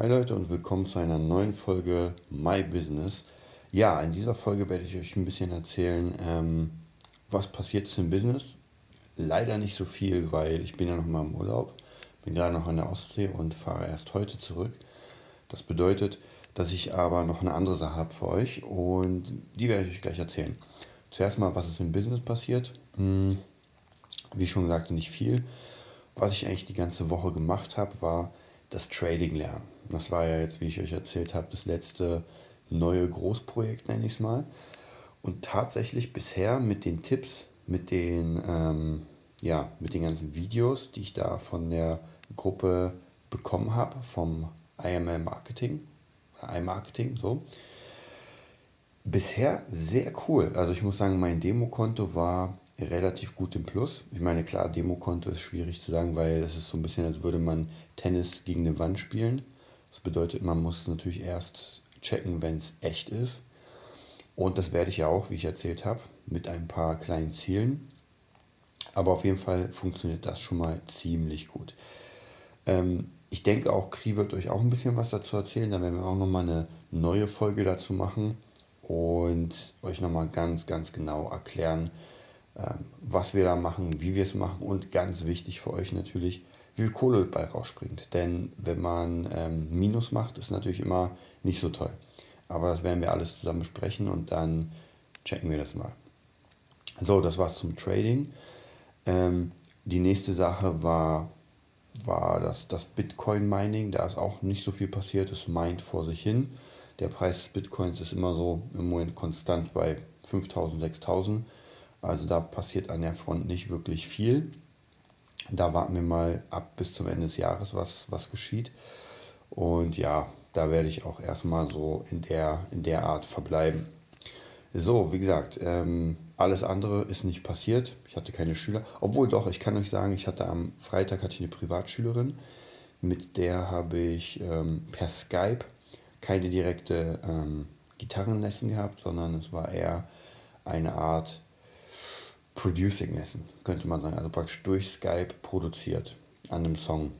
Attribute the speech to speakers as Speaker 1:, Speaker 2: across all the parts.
Speaker 1: Hi Leute und willkommen zu einer neuen Folge My Business. Ja, in dieser Folge werde ich euch ein bisschen erzählen, ähm, was passiert ist im Business. Leider nicht so viel, weil ich bin ja noch mal im Urlaub, bin gerade noch an der Ostsee und fahre erst heute zurück. Das bedeutet, dass ich aber noch eine andere Sache habe für euch und die werde ich euch gleich erzählen. Zuerst mal, was ist im Business passiert. Hm, wie schon gesagt, nicht viel. Was ich eigentlich die ganze Woche gemacht habe, war das Trading lernen. Das war ja jetzt, wie ich euch erzählt habe, das letzte neue Großprojekt, nenne ich es mal. Und tatsächlich bisher mit den Tipps, mit den, ähm, ja, mit den ganzen Videos, die ich da von der Gruppe bekommen habe, vom IML Marketing, iMarketing, so. Bisher sehr cool. Also ich muss sagen, mein Demokonto war relativ gut im Plus. Ich meine, klar, Demokonto ist schwierig zu sagen, weil es ist so ein bisschen, als würde man Tennis gegen eine Wand spielen. Das bedeutet, man muss es natürlich erst checken, wenn es echt ist. Und das werde ich ja auch, wie ich erzählt habe, mit ein paar kleinen Zielen. Aber auf jeden Fall funktioniert das schon mal ziemlich gut. Ähm, ich denke auch, Kri wird euch auch ein bisschen was dazu erzählen. Da werden wir auch nochmal eine neue Folge dazu machen und euch nochmal ganz, ganz genau erklären, was wir da machen, wie wir es machen und ganz wichtig für euch natürlich, wie viel Kohle bei rausspringt. Denn wenn man ähm, Minus macht, ist natürlich immer nicht so toll. Aber das werden wir alles zusammen besprechen und dann checken wir das mal. So, das war's zum Trading. Ähm, die nächste Sache war, war das, das Bitcoin-Mining. Da ist auch nicht so viel passiert. Es meint vor sich hin. Der Preis des Bitcoins ist immer so im Moment konstant bei 5000, 6000. Also da passiert an der Front nicht wirklich viel. Da warten wir mal ab bis zum Ende des Jahres, was, was geschieht. Und ja, da werde ich auch erstmal so in der, in der Art verbleiben. So, wie gesagt, ähm, alles andere ist nicht passiert. Ich hatte keine Schüler. Obwohl doch, ich kann euch sagen, ich hatte am Freitag hatte ich eine Privatschülerin. Mit der habe ich ähm, per Skype keine direkte ähm, Gitarrenlesson gehabt, sondern es war eher eine Art Producing Lesson, könnte man sagen. Also praktisch durch Skype produziert an einem Song.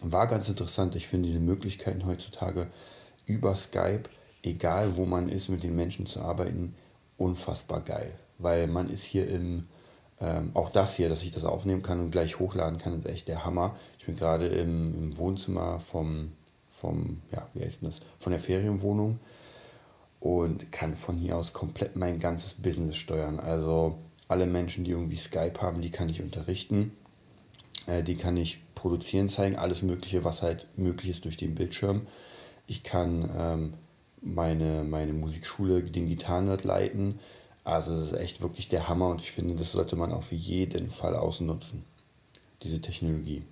Speaker 1: War ganz interessant. Ich finde diese Möglichkeiten heutzutage über Skype, egal wo man ist, mit den Menschen zu arbeiten, unfassbar geil. Weil man ist hier im, ähm, auch das hier, dass ich das aufnehmen kann und gleich hochladen kann, ist echt der Hammer. Ich bin gerade im, im Wohnzimmer vom, vom, ja, wie heißt das, von der Ferienwohnung und kann von hier aus komplett mein ganzes Business steuern. Also alle Menschen, die irgendwie Skype haben, die kann ich unterrichten. Äh, die kann ich produzieren zeigen, alles Mögliche, was halt möglich ist durch den Bildschirm. Ich kann ähm, meine, meine Musikschule, den Gitarrenhirt leiten. Also das ist echt wirklich der Hammer und ich finde, das sollte man auf jeden Fall ausnutzen, diese Technologie.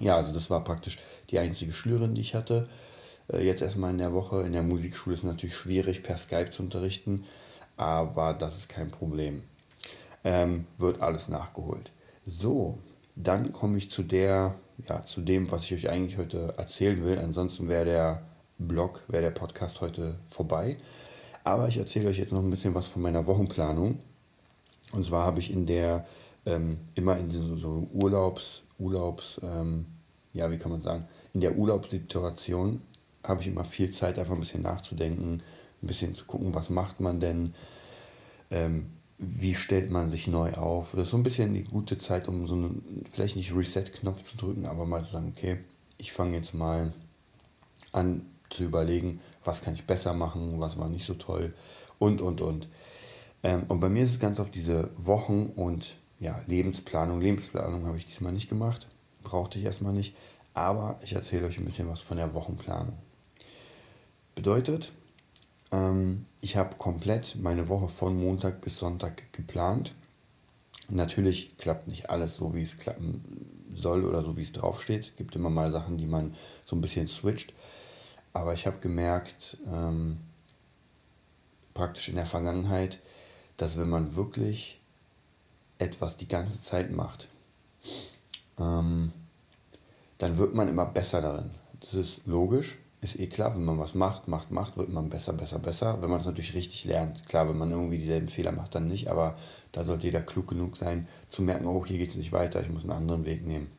Speaker 1: Ja, also das war praktisch die einzige Schülerin, die ich hatte. Äh, jetzt erstmal in der Woche. In der Musikschule ist es natürlich schwierig, per Skype zu unterrichten, aber das ist kein Problem ähm, wird alles nachgeholt. So, dann komme ich zu der, ja, zu dem, was ich euch eigentlich heute erzählen will. Ansonsten wäre der Blog, wäre der Podcast heute vorbei. Aber ich erzähle euch jetzt noch ein bisschen was von meiner Wochenplanung. Und zwar habe ich in der, ähm, immer in so, so Urlaubs, Urlaubs, ähm, ja, wie kann man sagen, in der Urlaubssituation habe ich immer viel Zeit, einfach ein bisschen nachzudenken, ein bisschen zu gucken, was macht man denn, ähm, wie stellt man sich neu auf. Das ist so ein bisschen die gute Zeit, um so einen, vielleicht nicht Reset-Knopf zu drücken, aber mal zu sagen, okay, ich fange jetzt mal an zu überlegen, was kann ich besser machen, was war nicht so toll und, und, und. Ähm, und bei mir ist es ganz auf diese Wochen- und ja, Lebensplanung. Lebensplanung habe ich diesmal nicht gemacht, brauchte ich erstmal nicht, aber ich erzähle euch ein bisschen was von der Wochenplanung. Bedeutet, ähm, ich habe komplett meine Woche von Montag bis Sonntag geplant. Natürlich klappt nicht alles so, wie es klappen soll oder so, wie es draufsteht. Es gibt immer mal Sachen, die man so ein bisschen switcht. Aber ich habe gemerkt, ähm, praktisch in der Vergangenheit, dass wenn man wirklich etwas die ganze Zeit macht, ähm, dann wird man immer besser darin. Das ist logisch, ist eh klar, wenn man was macht, macht, macht, wird man besser, besser, besser. Wenn man es natürlich richtig lernt. Klar, wenn man irgendwie dieselben Fehler macht, dann nicht, aber da sollte jeder klug genug sein, zu merken, oh, hier geht es nicht weiter, ich muss einen anderen Weg nehmen.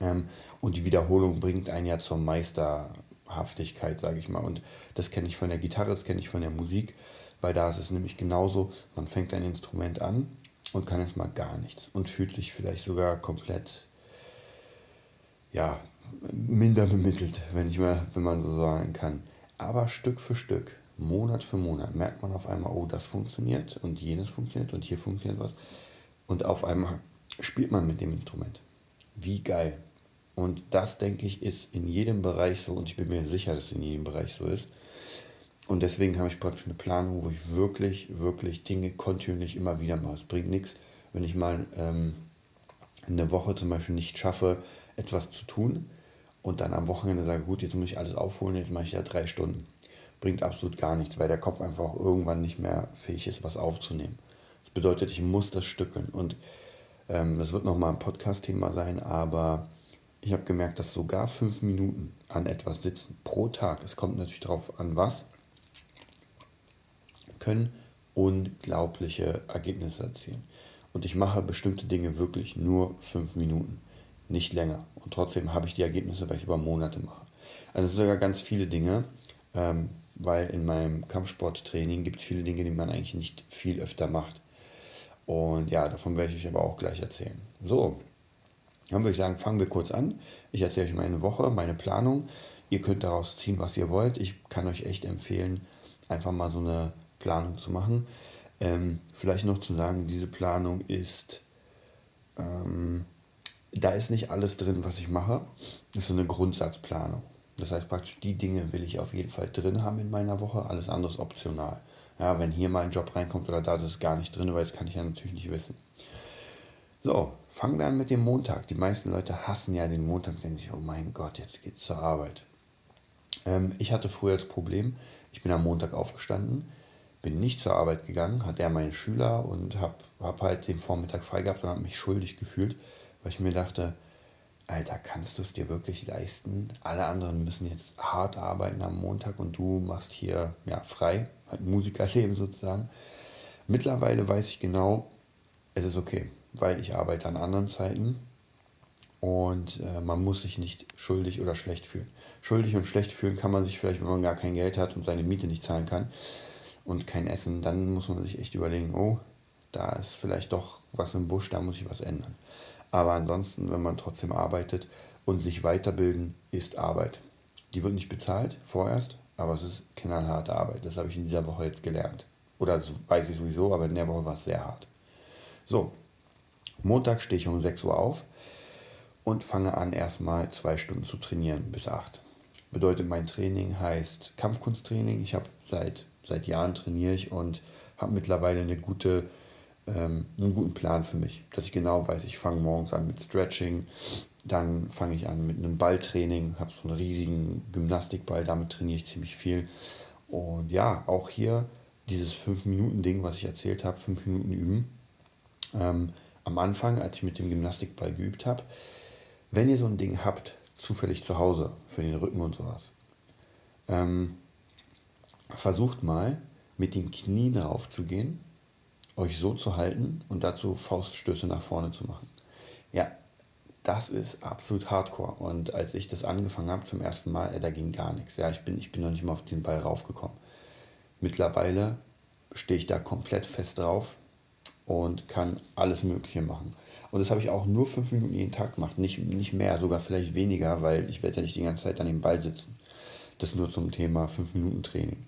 Speaker 1: Ähm, und die Wiederholung bringt einen ja zur Meisterhaftigkeit, sage ich mal. Und das kenne ich von der Gitarre, das kenne ich von der Musik, weil da ist es nämlich genauso, man fängt ein Instrument an und kann erstmal gar nichts und fühlt sich vielleicht sogar komplett, ja, minder bemittelt, wenn, ich mal, wenn man so sagen kann. Aber Stück für Stück, Monat für Monat, merkt man auf einmal, oh, das funktioniert und jenes funktioniert und hier funktioniert was. Und auf einmal spielt man mit dem Instrument. Wie geil. Und das, denke ich, ist in jedem Bereich so und ich bin mir sicher, dass es in jedem Bereich so ist. Und deswegen habe ich praktisch eine Planung, wo ich wirklich, wirklich Dinge kontinuierlich immer wieder mache. Es bringt nichts, wenn ich mal ähm, in der Woche zum Beispiel nicht schaffe, etwas zu tun und dann am Wochenende sage, gut, jetzt muss ich alles aufholen, jetzt mache ich ja drei Stunden. Bringt absolut gar nichts, weil der Kopf einfach irgendwann nicht mehr fähig ist, was aufzunehmen. Das bedeutet, ich muss das stückeln. Und ähm, das wird nochmal ein Podcast-Thema sein, aber ich habe gemerkt, dass sogar fünf Minuten an etwas sitzen pro Tag, es kommt natürlich darauf an, was, können unglaubliche Ergebnisse erzielen. Und ich mache bestimmte Dinge wirklich nur fünf Minuten, nicht länger. Und trotzdem habe ich die Ergebnisse, weil ich es über Monate mache. Also es sind sogar ganz viele Dinge, ähm, weil in meinem Kampfsporttraining gibt es viele Dinge, die man eigentlich nicht viel öfter macht. Und ja, davon werde ich euch aber auch gleich erzählen. So, dann würde ich sagen, fangen wir kurz an. Ich erzähle euch meine Woche, meine Planung. Ihr könnt daraus ziehen, was ihr wollt. Ich kann euch echt empfehlen, einfach mal so eine Planung zu machen. Ähm, vielleicht noch zu sagen, diese Planung ist, ähm, da ist nicht alles drin, was ich mache. Das ist so eine Grundsatzplanung. Das heißt praktisch, die Dinge will ich auf jeden Fall drin haben in meiner Woche, alles andere ist optional. Ja, wenn hier mal ein Job reinkommt oder da, das ist gar nicht drin, weil das kann ich ja natürlich nicht wissen. So, fangen wir an mit dem Montag. Die meisten Leute hassen ja den Montag, denken sich, oh mein Gott, jetzt geht's zur Arbeit. Ähm, ich hatte früher das Problem, ich bin am Montag aufgestanden, bin nicht zur Arbeit gegangen, hatte ja meinen Schüler und habe hab halt den Vormittag frei gehabt und habe mich schuldig gefühlt, weil ich mir dachte, Alter, kannst du es dir wirklich leisten? Alle anderen müssen jetzt hart arbeiten am Montag und du machst hier ja, frei, halt Musikerleben sozusagen. Mittlerweile weiß ich genau, es ist okay, weil ich arbeite an anderen Zeiten und äh, man muss sich nicht schuldig oder schlecht fühlen. Schuldig und schlecht fühlen kann man sich vielleicht, wenn man gar kein Geld hat und seine Miete nicht zahlen kann und kein Essen, dann muss man sich echt überlegen, oh, da ist vielleicht doch was im Busch, da muss ich was ändern. Aber ansonsten, wenn man trotzdem arbeitet und sich weiterbilden, ist Arbeit. Die wird nicht bezahlt vorerst, aber es ist knallharte Arbeit. Das habe ich in dieser Woche jetzt gelernt. Oder das weiß ich sowieso, aber in der Woche war es sehr hart. So, Montag stehe ich um 6 Uhr auf und fange an, erstmal zwei Stunden zu trainieren bis 8. Bedeutet, mein Training heißt Kampfkunsttraining. Ich habe seit seit Jahren trainiere ich und habe mittlerweile eine gute, ähm, einen guten Plan für mich, dass ich genau weiß, ich fange morgens an mit Stretching, dann fange ich an mit einem Balltraining, habe so einen riesigen Gymnastikball, damit trainiere ich ziemlich viel. Und ja, auch hier dieses 5-Minuten-Ding, was ich erzählt habe, 5 Minuten üben. Ähm, am Anfang, als ich mit dem Gymnastikball geübt habe, wenn ihr so ein Ding habt, zufällig zu Hause für den Rücken und sowas, ähm, versucht mal mit den Knien raufzugehen, euch so zu halten und dazu Fauststöße nach vorne zu machen. Ja, das ist absolut hardcore. Und als ich das angefangen habe zum ersten Mal, äh, da ging gar nichts. Ja, ich bin, ich bin noch nicht mal auf diesen Ball raufgekommen. Mittlerweile stehe ich da komplett fest drauf und kann alles Mögliche machen. Und das habe ich auch nur fünf Minuten jeden Tag gemacht, nicht, nicht mehr, sogar vielleicht weniger, weil ich werde ja nicht die ganze Zeit an dem Ball sitzen. Das nur zum Thema 5-Minuten-Training.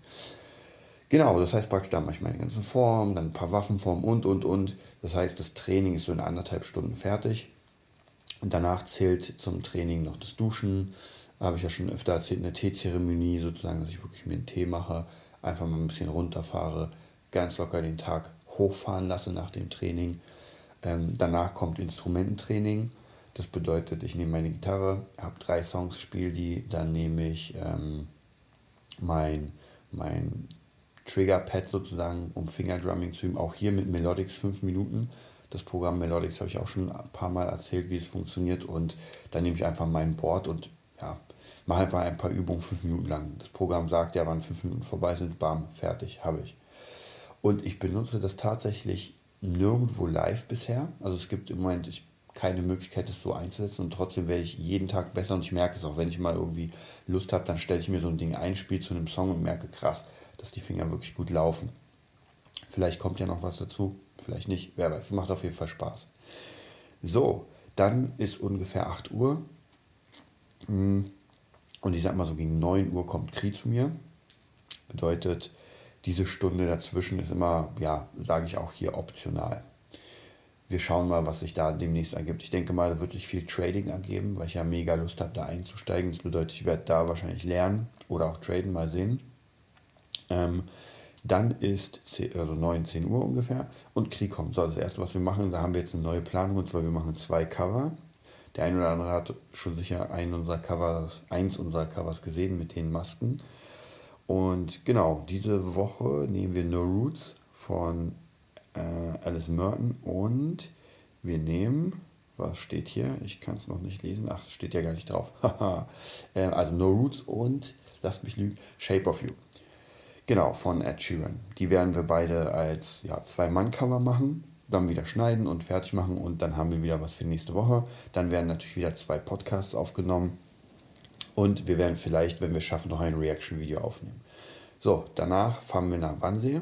Speaker 1: Genau, das heißt praktisch, da mache ich meine ganzen Formen, dann ein paar Waffenformen und, und, und. Das heißt, das Training ist so in anderthalb Stunden fertig. Und danach zählt zum Training noch das Duschen. Habe ich ja schon öfter erzählt, eine Teezeremonie sozusagen, dass ich wirklich mir einen Tee mache, einfach mal ein bisschen runterfahre, ganz locker den Tag hochfahren lasse nach dem Training. Ähm, danach kommt Instrumententraining. Das bedeutet, ich nehme meine Gitarre, habe drei Songs, spiele die, dann nehme ich ähm, mein, mein Triggerpad sozusagen, um Fingerdrumming zu üben. Auch hier mit Melodics 5 Minuten. Das Programm Melodics habe ich auch schon ein paar Mal erzählt, wie es funktioniert. Und dann nehme ich einfach mein Board und ja, mache einfach ein paar Übungen 5 Minuten lang. Das Programm sagt ja, wann 5 Minuten vorbei sind, bam, fertig, habe ich. Und ich benutze das tatsächlich nirgendwo live bisher. Also es gibt im Moment, keine Möglichkeit, es so einzusetzen und trotzdem werde ich jeden Tag besser und ich merke es auch, wenn ich mal irgendwie Lust habe, dann stelle ich mir so ein Ding ein, spiele zu einem Song und merke krass, dass die Finger wirklich gut laufen. Vielleicht kommt ja noch was dazu, vielleicht nicht, wer weiß, macht auf jeden Fall Spaß. So, dann ist ungefähr 8 Uhr hm, und ich sag mal so gegen 9 Uhr kommt Kri zu mir. Bedeutet, diese Stunde dazwischen ist immer, ja, sage ich auch hier optional. Wir schauen mal, was sich da demnächst ergibt. Ich denke mal, da wird sich viel Trading ergeben, weil ich ja mega Lust habe, da einzusteigen. Das bedeutet, ich werde da wahrscheinlich lernen oder auch traden, mal sehen. Ähm, dann ist 10, also 9, 10 Uhr ungefähr und Krieg kommt. So, das erste, was wir machen, da haben wir jetzt eine neue Planung und zwar wir machen zwei Cover. Der eine oder andere hat schon sicher einen unserer Covers, eins unserer Covers gesehen mit den Masken. Und genau, diese Woche nehmen wir No Roots von äh, Alice Merton und wir nehmen, was steht hier? Ich kann es noch nicht lesen. Ach, steht ja gar nicht drauf. äh, also No Roots und, lasst mich lügen, Shape of You. Genau, von Ed Sheeran. Die werden wir beide als ja, Zwei-Mann-Cover machen, dann wieder schneiden und fertig machen und dann haben wir wieder was für nächste Woche. Dann werden natürlich wieder zwei Podcasts aufgenommen und wir werden vielleicht, wenn wir schaffen, noch ein Reaction-Video aufnehmen. So, danach fahren wir nach Wannsee.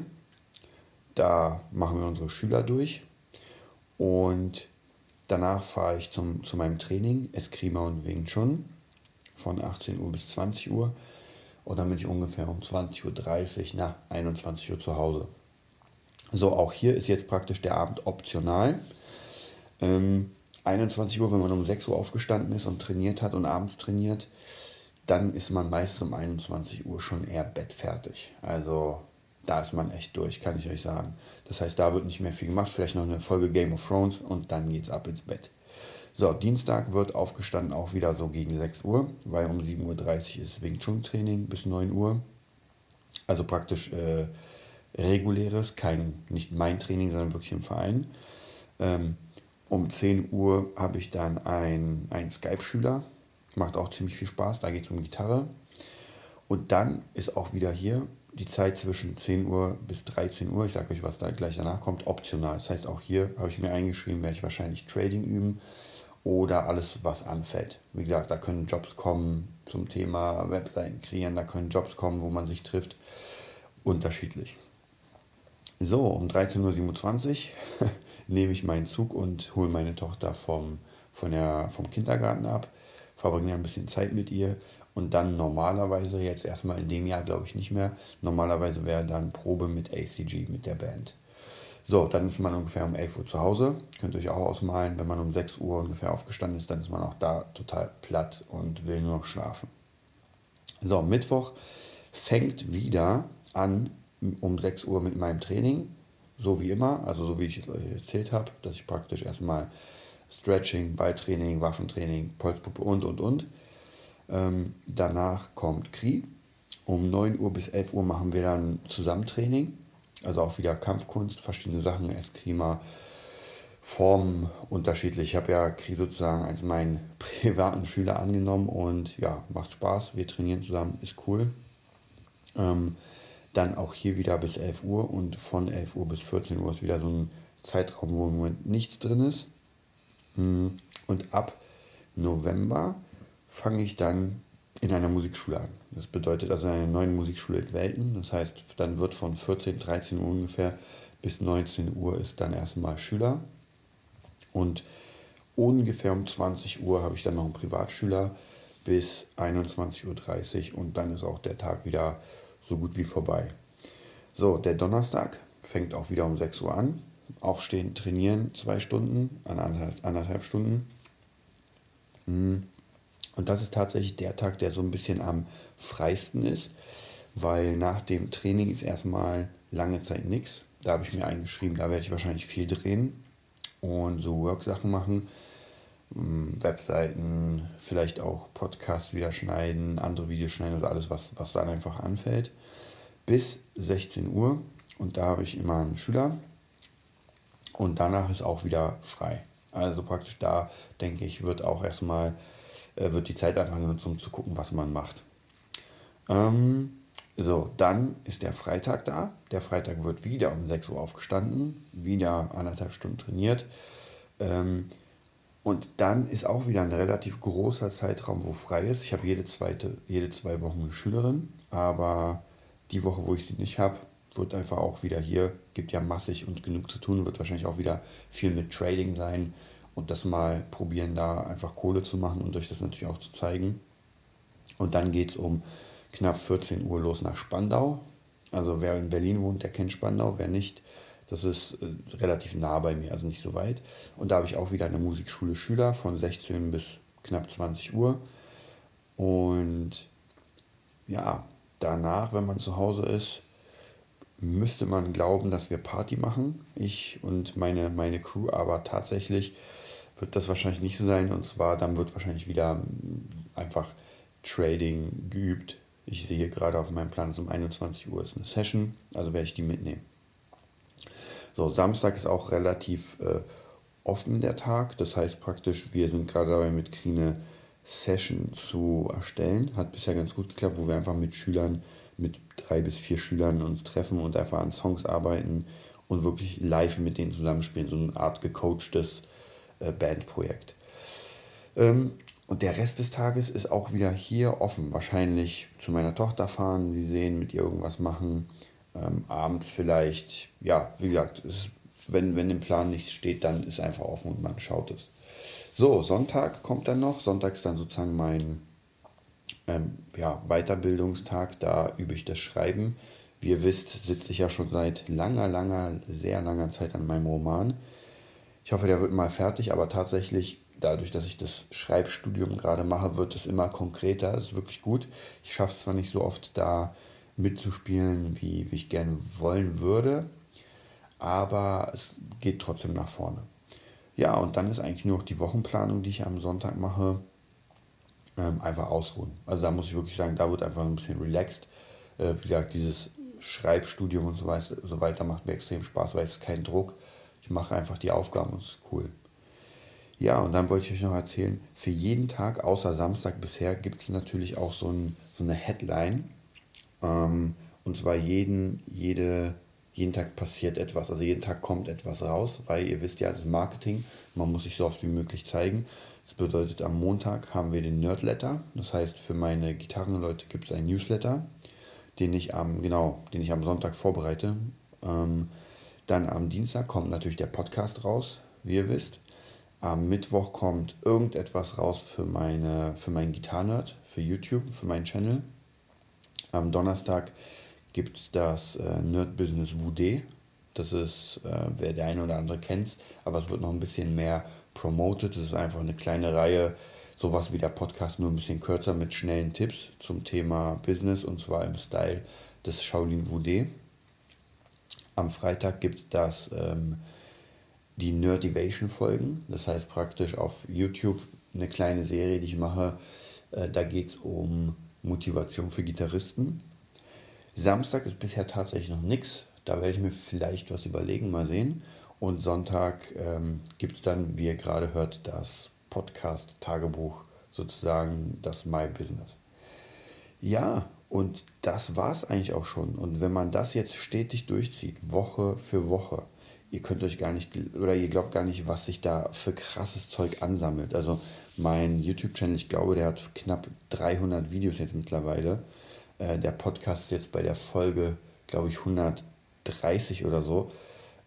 Speaker 1: Da machen wir unsere Schüler durch und danach fahre ich zum, zu meinem Training Eskrima und Wing Chun von 18 Uhr bis 20 Uhr. Und dann bin ich ungefähr um 20.30 Uhr, na, 21 Uhr zu Hause. So, auch hier ist jetzt praktisch der Abend optional. Ähm, 21 Uhr, wenn man um 6 Uhr aufgestanden ist und trainiert hat und abends trainiert, dann ist man meistens um 21 Uhr schon eher bettfertig. Also da ist man echt durch, kann ich euch sagen. Das heißt, da wird nicht mehr viel gemacht, vielleicht noch eine Folge Game of Thrones und dann geht's ab ins Bett. So, Dienstag wird aufgestanden auch wieder so gegen 6 Uhr, weil um 7.30 Uhr ist Wing Chun Training bis 9 Uhr. Also praktisch äh, reguläres, kein, nicht mein Training, sondern wirklich im Verein. Ähm, um 10 Uhr habe ich dann einen, einen Skype-Schüler, macht auch ziemlich viel Spaß, da geht es um Gitarre. Und dann ist auch wieder hier die Zeit zwischen 10 Uhr bis 13 Uhr, ich sage euch, was da gleich danach kommt, optional. Das heißt, auch hier habe ich mir eingeschrieben, werde ich wahrscheinlich Trading üben oder alles, was anfällt. Wie gesagt, da können Jobs kommen zum Thema Webseiten kreieren, da können Jobs kommen, wo man sich trifft. Unterschiedlich. So, um 13.27 Uhr nehme ich meinen Zug und hole meine Tochter vom, von der, vom Kindergarten ab, verbringe ein bisschen Zeit mit ihr und dann normalerweise, jetzt erstmal in dem Jahr glaube ich nicht mehr, normalerweise wäre dann Probe mit ACG, mit der Band. So, dann ist man ungefähr um 11 Uhr zu Hause. Könnt ihr euch auch ausmalen, wenn man um 6 Uhr ungefähr aufgestanden ist, dann ist man auch da total platt und will nur noch schlafen. So, Mittwoch fängt wieder an um 6 Uhr mit meinem Training. So wie immer, also so wie ich erzählt habe, dass ich praktisch erstmal Stretching, Beitraining, Waffentraining, Polspuppe und und und. Ähm, danach kommt Kri. Um 9 Uhr bis 11 Uhr machen wir dann Zusammentraining. Also auch wieder Kampfkunst, verschiedene Sachen, Eskrima, Formen unterschiedlich. Ich habe ja sozusagen als meinen privaten Schüler angenommen und ja, macht Spaß. Wir trainieren zusammen, ist cool. Ähm, dann auch hier wieder bis 11 Uhr und von 11 Uhr bis 14 Uhr ist wieder so ein Zeitraum, wo im Moment nichts drin ist. Hm, und ab November fange ich dann in einer Musikschule an. Das bedeutet also eine neue Musikschule in Welten. Das heißt, dann wird von 14, 13 Uhr ungefähr bis 19 Uhr ist dann erstmal Schüler. Und ungefähr um 20 Uhr habe ich dann noch einen Privatschüler bis 21.30 Uhr und dann ist auch der Tag wieder so gut wie vorbei. So, der Donnerstag fängt auch wieder um 6 Uhr an. Aufstehen, trainieren, zwei Stunden, anderthalb, anderthalb Stunden. Hm. Und das ist tatsächlich der Tag, der so ein bisschen am freisten ist, weil nach dem Training ist erstmal lange Zeit nichts. Da habe ich mir eingeschrieben, da werde ich wahrscheinlich viel drehen und so Work-Sachen machen. Hm, Webseiten, vielleicht auch Podcasts wieder schneiden, andere Videos schneiden, also alles, was, was dann einfach anfällt. Bis 16 Uhr und da habe ich immer einen Schüler und danach ist auch wieder frei. Also praktisch da, denke ich, wird auch erstmal wird die Zeit einfach genutzt, um zu gucken, was man macht. Ähm, so, dann ist der Freitag da. Der Freitag wird wieder um 6 Uhr aufgestanden, wieder anderthalb Stunden trainiert. Ähm, Und dann ist auch wieder ein relativ großer Zeitraum, wo frei ist. Ich habe jede, zweite, jede zwei Wochen eine Schülerin, aber die Woche, wo ich sie nicht habe, wird einfach auch wieder hier, gibt ja massig und genug zu tun, wird wahrscheinlich auch wieder viel mit Trading sein und das mal probieren, da einfach Kohle zu machen und euch das natürlich auch zu zeigen. Und dann geht es um knapp 14 Uhr los nach Spandau. Also wer in Berlin wohnt, der kennt Spandau, wer nicht, das ist äh, relativ nah bei mir, also nicht so weit. Und da habe ich auch wieder eine Musikschule Schüler von 16 bis knapp 20 Uhr. Und ja, danach, wenn man zu Hause ist, müsste man glauben, dass wir Party machen, ich und meine, meine Crew, aber tatsächlich wird das wahrscheinlich nicht so sein. Und zwar, dann wird wahrscheinlich wieder einfach Trading geübt. Ich sehe gerade auf meinem Plan, dass um 21 Uhr ist eine Session, also werde ich die mitnehmen. So, Samstag ist auch relativ äh, offen der Tag. Das heißt praktisch, wir sind gerade dabei, mit Krine Session zu erstellen. Hat bisher ganz gut geklappt, wo wir einfach mit Schülern, mit drei bis vier Schülern uns treffen und einfach an Songs arbeiten und wirklich live mit denen zusammenspielen. So eine Art gecoachtes Bandprojekt. Ähm, und der Rest des Tages ist auch wieder hier offen. Wahrscheinlich zu meiner Tochter fahren, sie sehen, mit ihr irgendwas machen. Ähm, abends vielleicht, ja, wie gesagt, ist, wenn, wenn im Plan nichts steht, dann ist einfach offen und man schaut es. So, Sonntag kommt dann noch. Sonntag ist dann sozusagen mein ähm, ja, Weiterbildungstag. Da übe ich das Schreiben. Wie ihr wisst, sitze ich ja schon seit langer, langer, sehr langer Zeit an meinem Roman. Ich hoffe, der wird mal fertig, aber tatsächlich, dadurch, dass ich das Schreibstudium gerade mache, wird es immer konkreter. Das ist wirklich gut. Ich schaffe es zwar nicht so oft da mitzuspielen, wie, wie ich gerne wollen würde, aber es geht trotzdem nach vorne. Ja, und dann ist eigentlich nur noch die Wochenplanung, die ich am Sonntag mache, ähm, einfach ausruhen. Also da muss ich wirklich sagen, da wird einfach ein bisschen relaxed. Äh, wie gesagt, dieses Schreibstudium und so weiter, macht mir extrem Spaß, weil es ist kein Druck. Ich mache einfach die Aufgaben und es ist cool. Ja, und dann wollte ich euch noch erzählen, für jeden Tag außer Samstag bisher gibt es natürlich auch so, ein, so eine Headline. Ähm, und zwar jeden, jede, jeden Tag passiert etwas, also jeden Tag kommt etwas raus, weil ihr wisst ja, das ist Marketing, man muss sich so oft wie möglich zeigen. Das bedeutet, am Montag haben wir den Nerdletter, das heißt, für meine Gitarrenleute gibt es einen Newsletter, den ich am, genau, den ich am Sonntag vorbereite. Ähm, dann am Dienstag kommt natürlich der Podcast raus, wie ihr wisst. Am Mittwoch kommt irgendetwas raus für, meine, für meinen Gitarrenerd, für YouTube, für meinen Channel. Am Donnerstag gibt es das äh, Nerd Business Wudé. Das ist, äh, wer der eine oder andere kennt, aber es wird noch ein bisschen mehr promoted. Das ist einfach eine kleine Reihe, sowas wie der Podcast, nur ein bisschen kürzer mit schnellen Tipps zum Thema Business und zwar im Style des Shaolin Wudé. Am Freitag gibt es das, ähm, die Nerdivation Folgen. Das heißt praktisch auf YouTube eine kleine Serie, die ich mache. Äh, da geht es um Motivation für Gitarristen. Samstag ist bisher tatsächlich noch nichts. Da werde ich mir vielleicht was überlegen, mal sehen. Und Sonntag ähm, gibt es dann, wie ihr gerade hört, das Podcast-Tagebuch, sozusagen das My Business. Ja, und das war es eigentlich auch schon. Und wenn man das jetzt stetig durchzieht, Woche für Woche, ihr könnt euch gar nicht, oder ihr glaubt gar nicht, was sich da für krasses Zeug ansammelt. Also mein YouTube-Channel, ich glaube, der hat knapp 300 Videos jetzt mittlerweile. Äh, der Podcast ist jetzt bei der Folge, glaube ich, 130 oder so.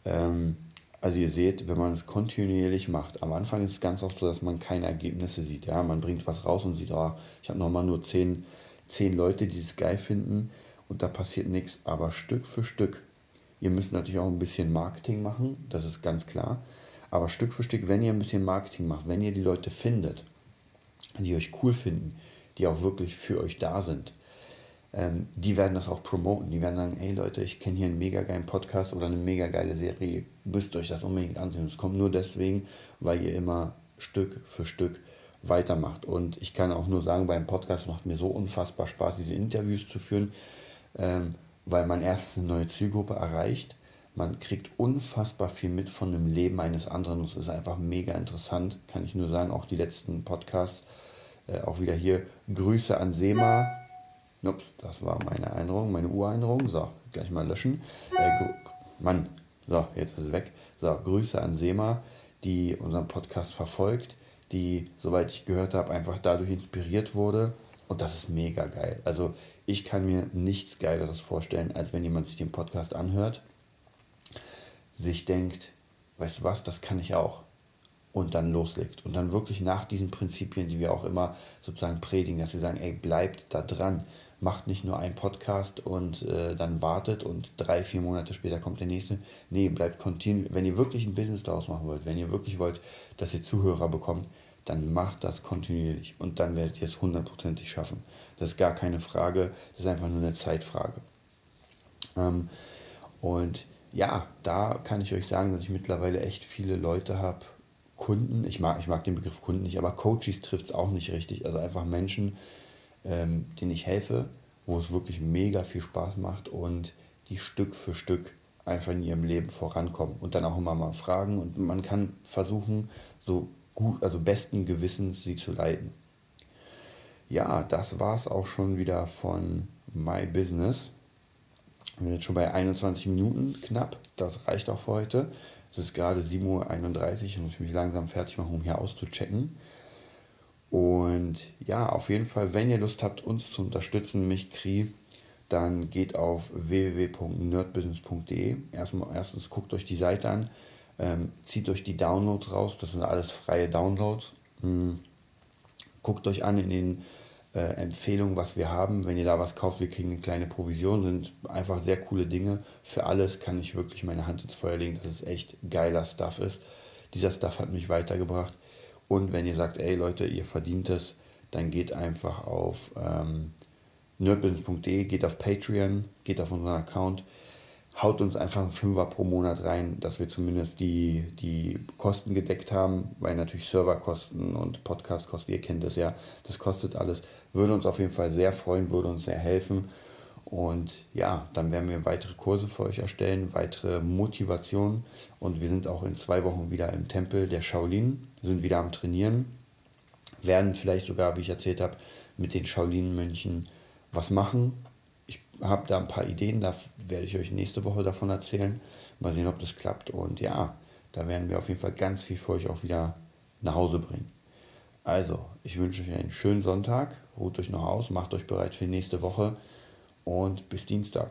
Speaker 1: Ähm, also ihr seht, wenn man es kontinuierlich macht, am Anfang ist es ganz oft so, dass man keine Ergebnisse sieht. Ja? Man bringt was raus und sieht, oh, ich habe nochmal nur 10, 10 Leute, die es geil finden und da passiert nichts. Aber Stück für Stück, ihr müsst natürlich auch ein bisschen Marketing machen, das ist ganz klar. Aber Stück für Stück, wenn ihr ein bisschen Marketing macht, wenn ihr die Leute findet, die euch cool finden, die auch wirklich für euch da sind, ähm, die werden das auch promoten. Die werden sagen, hey Leute, ich kenne hier einen mega geilen Podcast oder eine mega geile Serie, ihr müsst euch das unbedingt ansehen. Es kommt nur deswegen, weil ihr immer Stück für Stück weitermacht. Und ich kann auch nur sagen, beim Podcast macht mir so unfassbar Spaß, diese Interviews zu führen, ähm, weil man erstens eine neue Zielgruppe erreicht, man kriegt unfassbar viel mit von dem Leben eines anderen. Das ist einfach mega interessant, kann ich nur sagen. Auch die letzten Podcasts, äh, auch wieder hier Grüße an Sema. Ups, das war meine Erinnerung, meine Urerinnerung. So, gleich mal löschen. Äh, Mann, so, jetzt ist es weg. So, Grüße an Sema, die unseren Podcast verfolgt. Die, soweit ich gehört habe, einfach dadurch inspiriert wurde. Und das ist mega geil. Also ich kann mir nichts Geileres vorstellen, als wenn jemand sich den Podcast anhört, sich denkt, weißt du was, das kann ich auch. Und dann loslegt. Und dann wirklich nach diesen Prinzipien, die wir auch immer sozusagen predigen, dass wir sagen, ey, bleibt da dran. Macht nicht nur einen Podcast und äh, dann wartet und drei, vier Monate später kommt der nächste. Nee, bleibt continu. Wenn ihr wirklich ein Business daraus machen wollt, wenn ihr wirklich wollt, dass ihr Zuhörer bekommt, dann macht das kontinuierlich und dann werdet ihr es hundertprozentig schaffen. Das ist gar keine Frage, das ist einfach nur eine Zeitfrage. Ähm, und ja, da kann ich euch sagen, dass ich mittlerweile echt viele Leute habe, Kunden, ich mag, ich mag den Begriff Kunden nicht, aber Coaches trifft es auch nicht richtig. Also einfach Menschen, ähm, denen ich helfe, wo es wirklich mega viel Spaß macht und die Stück für Stück einfach in ihrem Leben vorankommen und dann auch immer mal fragen und man kann versuchen, so gut, also besten Gewissens sie zu leiten. Ja, das war es auch schon wieder von My Business. Wir sind jetzt schon bei 21 Minuten knapp. Das reicht auch für heute. Es ist gerade 7.31 Uhr und muss ich mich langsam fertig machen, um hier auszuchecken. Und ja, auf jeden Fall, wenn ihr Lust habt, uns zu unterstützen, mich Kri, dann geht auf www.nerdbusiness.de. Erstmal, erstens guckt euch die Seite an. Ähm, zieht euch die Downloads raus, das sind alles freie Downloads. Hm. Guckt euch an in den äh, Empfehlungen, was wir haben. Wenn ihr da was kauft, wir kriegen eine kleine Provision, sind einfach sehr coole Dinge. Für alles kann ich wirklich meine Hand ins Feuer legen, dass es echt geiler Stuff ist. Dieser Stuff hat mich weitergebracht. Und wenn ihr sagt, ey Leute, ihr verdient es, dann geht einfach auf ähm, nerdbusiness.de, geht auf Patreon, geht auf unseren Account haut uns einfach einen Fünfer pro Monat rein, dass wir zumindest die, die Kosten gedeckt haben, weil natürlich Serverkosten und Podcastkosten, ihr kennt das ja, das kostet alles. Würde uns auf jeden Fall sehr freuen, würde uns sehr helfen. Und ja, dann werden wir weitere Kurse für euch erstellen, weitere Motivationen. Und wir sind auch in zwei Wochen wieder im Tempel der Shaolin, sind wieder am Trainieren, werden vielleicht sogar, wie ich erzählt habe, mit den Shaolin-Mönchen was machen, habe da ein paar Ideen, da werde ich euch nächste Woche davon erzählen. Mal sehen, ob das klappt. Und ja, da werden wir auf jeden Fall ganz viel für euch auch wieder nach Hause bringen. Also, ich wünsche euch einen schönen Sonntag. Ruht euch noch aus, macht euch bereit für die nächste Woche und bis Dienstag.